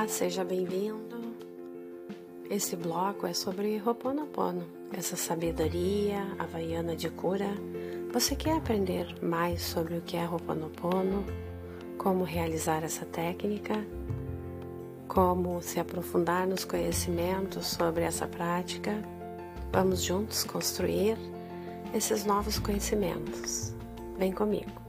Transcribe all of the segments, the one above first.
Olá, seja bem-vindo. Esse bloco é sobre Ho'oponopono, essa sabedoria havaiana de cura. Você quer aprender mais sobre o que é Ho'oponopono, como realizar essa técnica, como se aprofundar nos conhecimentos sobre essa prática? Vamos juntos construir esses novos conhecimentos. Vem comigo.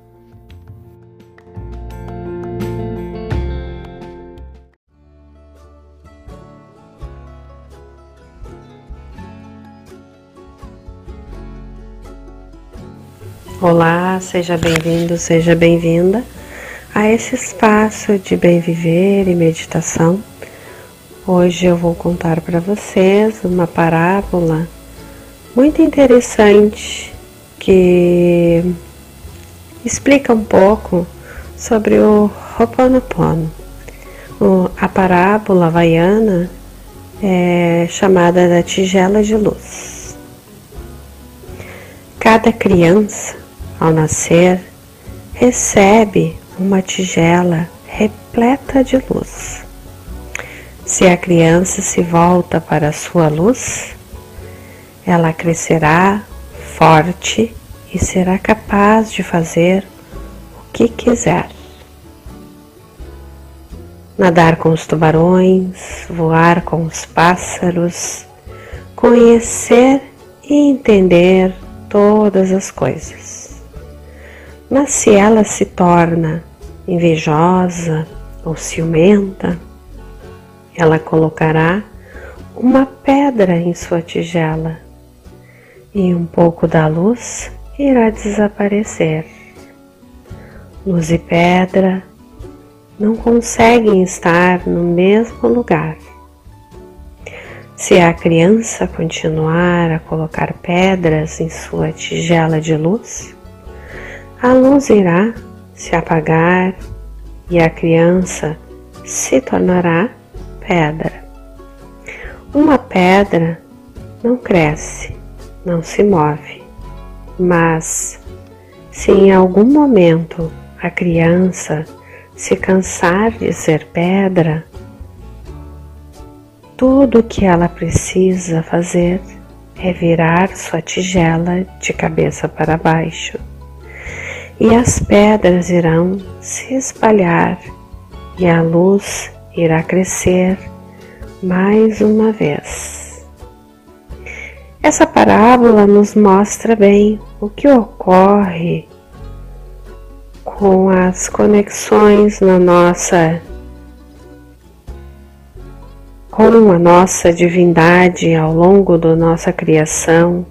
Olá, seja bem-vindo, seja bem-vinda a esse espaço de bem viver e meditação. Hoje eu vou contar para vocês uma parábola muito interessante que explica um pouco sobre o Ho'oponopono. A parábola havaiana é chamada da tigela de luz. Cada criança ao nascer, recebe uma tigela repleta de luz. Se a criança se volta para a sua luz, ela crescerá forte e será capaz de fazer o que quiser. Nadar com os tubarões, voar com os pássaros, conhecer e entender todas as coisas. Mas se ela se torna invejosa ou ciumenta, ela colocará uma pedra em sua tigela e um pouco da luz irá desaparecer. Luz e pedra não conseguem estar no mesmo lugar. Se a criança continuar a colocar pedras em sua tigela de luz, a luz irá se apagar e a criança se tornará pedra. Uma pedra não cresce, não se move, mas se em algum momento a criança se cansar de ser pedra, tudo o que ela precisa fazer é virar sua tigela de cabeça para baixo e as pedras irão se espalhar e a luz irá crescer mais uma vez. Essa parábola nos mostra bem o que ocorre com as conexões na nossa com a nossa divindade ao longo da nossa criação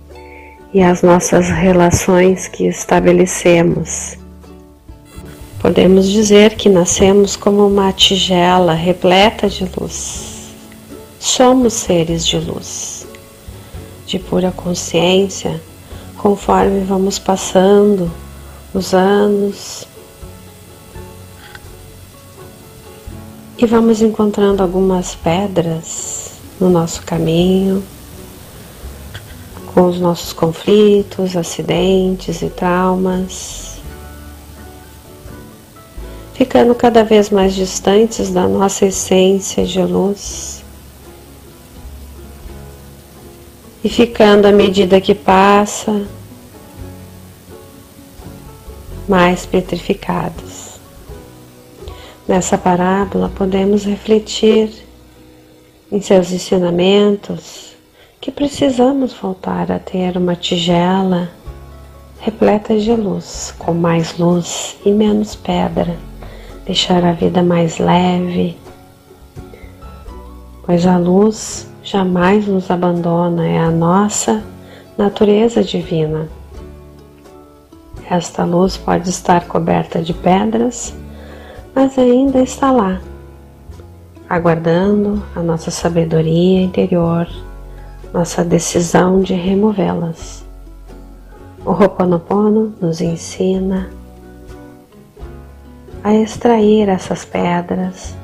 e as nossas relações que estabelecemos. Podemos dizer que nascemos como uma tigela repleta de luz. Somos seres de luz, de pura consciência, conforme vamos passando os anos e vamos encontrando algumas pedras no nosso caminho com os nossos conflitos, acidentes e traumas, ficando cada vez mais distantes da nossa essência de luz e ficando à medida que passa mais petrificados. Nessa parábola podemos refletir em seus ensinamentos que precisamos voltar a ter uma tigela repleta de luz, com mais luz e menos pedra, deixar a vida mais leve, pois a luz jamais nos abandona, é a nossa natureza divina. Esta luz pode estar coberta de pedras, mas ainda está lá, aguardando a nossa sabedoria interior nossa decisão de removê-las. O Ho'oponopono nos ensina a extrair essas pedras,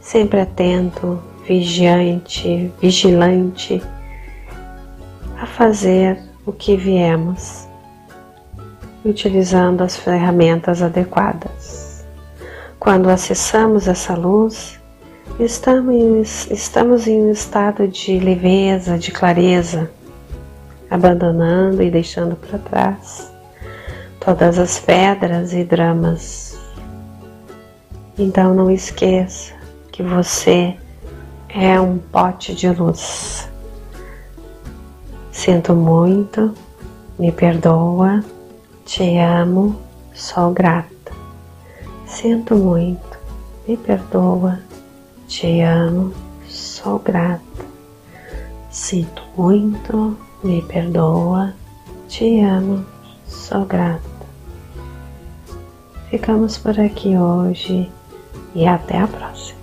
sempre atento, vigiante, vigilante, a fazer o que viemos, utilizando as ferramentas adequadas. Quando acessamos essa luz, Estamos, estamos em um estado de leveza, de clareza, abandonando e deixando para trás todas as pedras e dramas. Então não esqueça que você é um pote de luz. Sinto muito, me perdoa, te amo, sou grata. Sinto muito, me perdoa, te amo, sou grata. Sinto muito, me perdoa, te amo, sou grata. Ficamos por aqui hoje e até a próxima.